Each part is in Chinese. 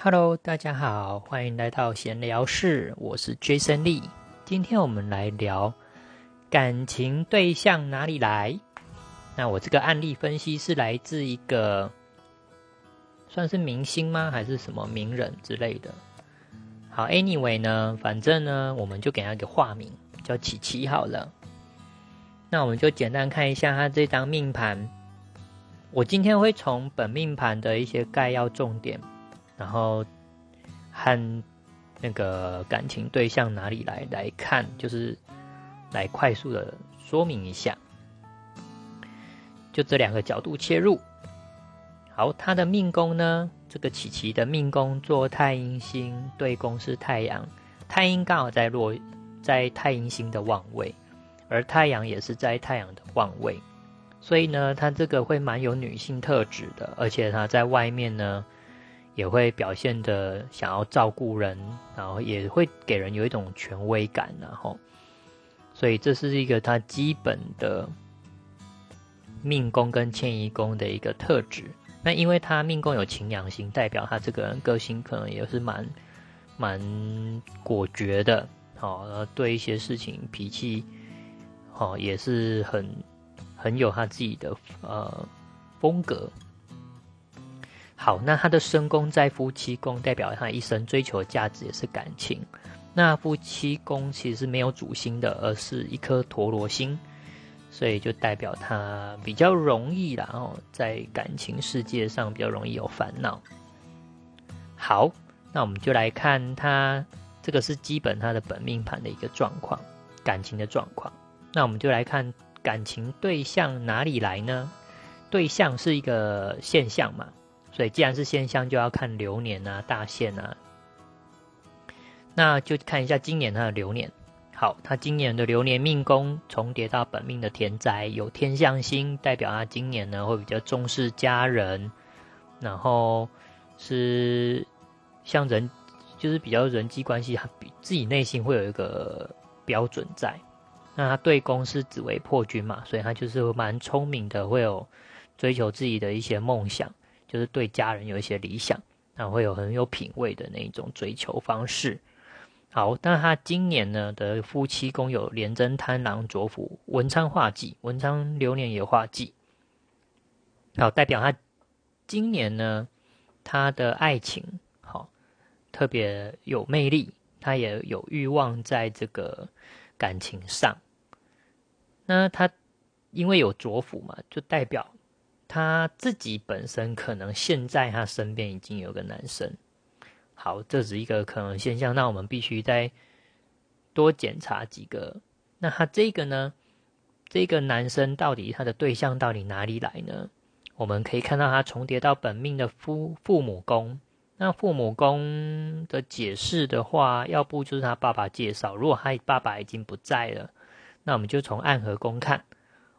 Hello，大家好，欢迎来到闲聊室，我是 Jason Lee。今天我们来聊感情对象哪里来？那我这个案例分析是来自一个算是明星吗？还是什么名人之类的？好，Anyway 呢，反正呢，我们就给他一个化名叫琪琪好了。那我们就简单看一下他这张命盘。我今天会从本命盘的一些概要重点。然后和那个感情对象哪里来来看，就是来快速的说明一下，就这两个角度切入。好，他的命宫呢，这个琪琪的命宫做太阴星，对宫是太阳，太阴刚好在落在太阴星的旺位，而太阳也是在太阳的旺位，所以呢，他这个会蛮有女性特质的，而且他在外面呢。也会表现的想要照顾人，然后也会给人有一种权威感，然后，所以这是一个他基本的命宫跟迁移宫的一个特质。那因为他命宫有擎羊星，代表他这个人个性可能也是蛮蛮果决的，好，然后对一些事情脾气，好也是很很有他自己的呃风格。好，那他的身宫在夫妻宫，代表他一生追求的价值也是感情。那夫妻宫其实是没有主星的，而是一颗陀螺星，所以就代表他比较容易，然后在感情世界上比较容易有烦恼。好，那我们就来看他这个是基本他的本命盘的一个状况，感情的状况。那我们就来看感情对象哪里来呢？对象是一个现象嘛？所以，既然是现象，就要看流年啊、大限啊。那就看一下今年他的流年。好，他今年的流年命宫重叠到本命的田宅，有天象星，代表他今年呢会比较重视家人，然后是像人，就是比较人际关系，他比自己内心会有一个标准在。那他对宫是紫薇破军嘛，所以他就是蛮聪明的，会有追求自己的一些梦想。就是对家人有一些理想，那会有很有品味的那一种追求方式。好，那他今年呢的夫妻宫有廉贞贪狼左辅文昌化忌，文昌流年也化忌。好，代表他今年呢他的爱情好特别有魅力，他也有欲望在这个感情上。那他因为有左辅嘛，就代表。他自己本身可能现在他身边已经有个男生，好，这是一个可能现象。那我们必须再多检查几个。那他这个呢？这个男生到底他的对象到底哪里来呢？我们可以看到他重叠到本命的父父母宫。那父母宫的解释的话，要不就是他爸爸介绍。如果他爸爸已经不在了，那我们就从暗合宫看。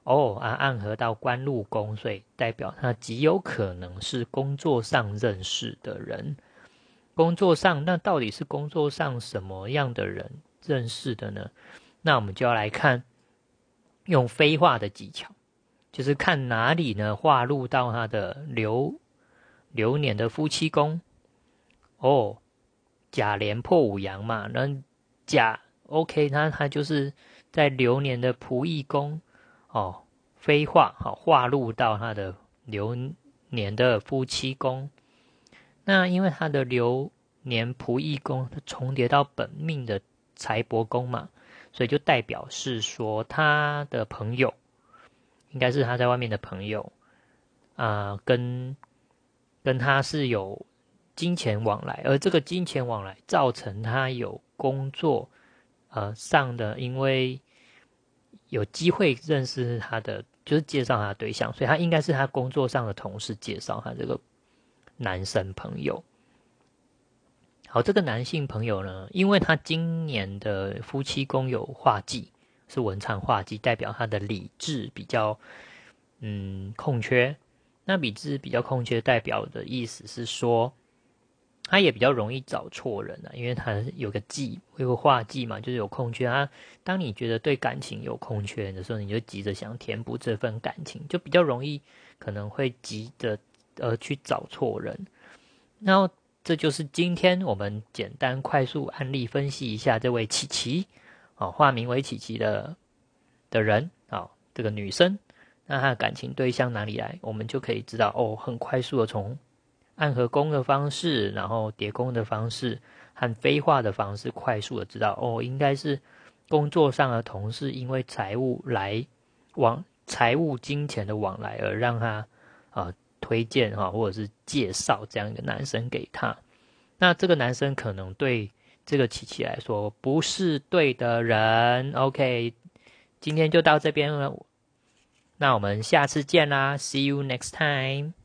哦，啊，暗合到官禄宫，所以代表他极有可能是工作上认识的人。工作上，那到底是工作上什么样的人认识的呢？那我们就要来看用飞化的技巧，就是看哪里呢化入到他的流流年的夫妻宫。哦，甲连破五阳嘛，那甲 OK，那他就是在流年的仆役宫。哦，飞化好化入到他的流年的夫妻宫，那因为他的流年仆役宫重叠到本命的财帛宫嘛，所以就代表是说他的朋友应该是他在外面的朋友啊，跟跟他是有金钱往来，而这个金钱往来造成他有工作呃上的因为。有机会认识他的，就是介绍他的对象，所以他应该是他工作上的同事介绍他这个男生朋友。好，这个男性朋友呢，因为他今年的夫妻宫有化忌，是文昌化忌，代表他的理智比较嗯空缺。那理智比较空缺，代表的意思是说。他也比较容易找错人啊，因为他有个忌，会个画忌嘛，就是有空缺啊。当你觉得对感情有空缺的时候，你就急着想填补这份感情，就比较容易可能会急着呃去找错人。然后这就是今天我们简单快速案例分析一下这位琪琪，哦，化名为琪琪的的人，哦，这个女生，那她的感情对象哪里来？我们就可以知道，哦，很快速的从暗合工的方式，然后叠宫的方式和飞化的方式，快速的知道，哦，应该是工作上的同事，因为财务来往财务金钱的往来而让他啊。推荐哈，或者是介绍这样一个男生给他，那这个男生可能对这个琪琪来说不是对的人。OK，今天就到这边了，那我们下次见啦，See you next time。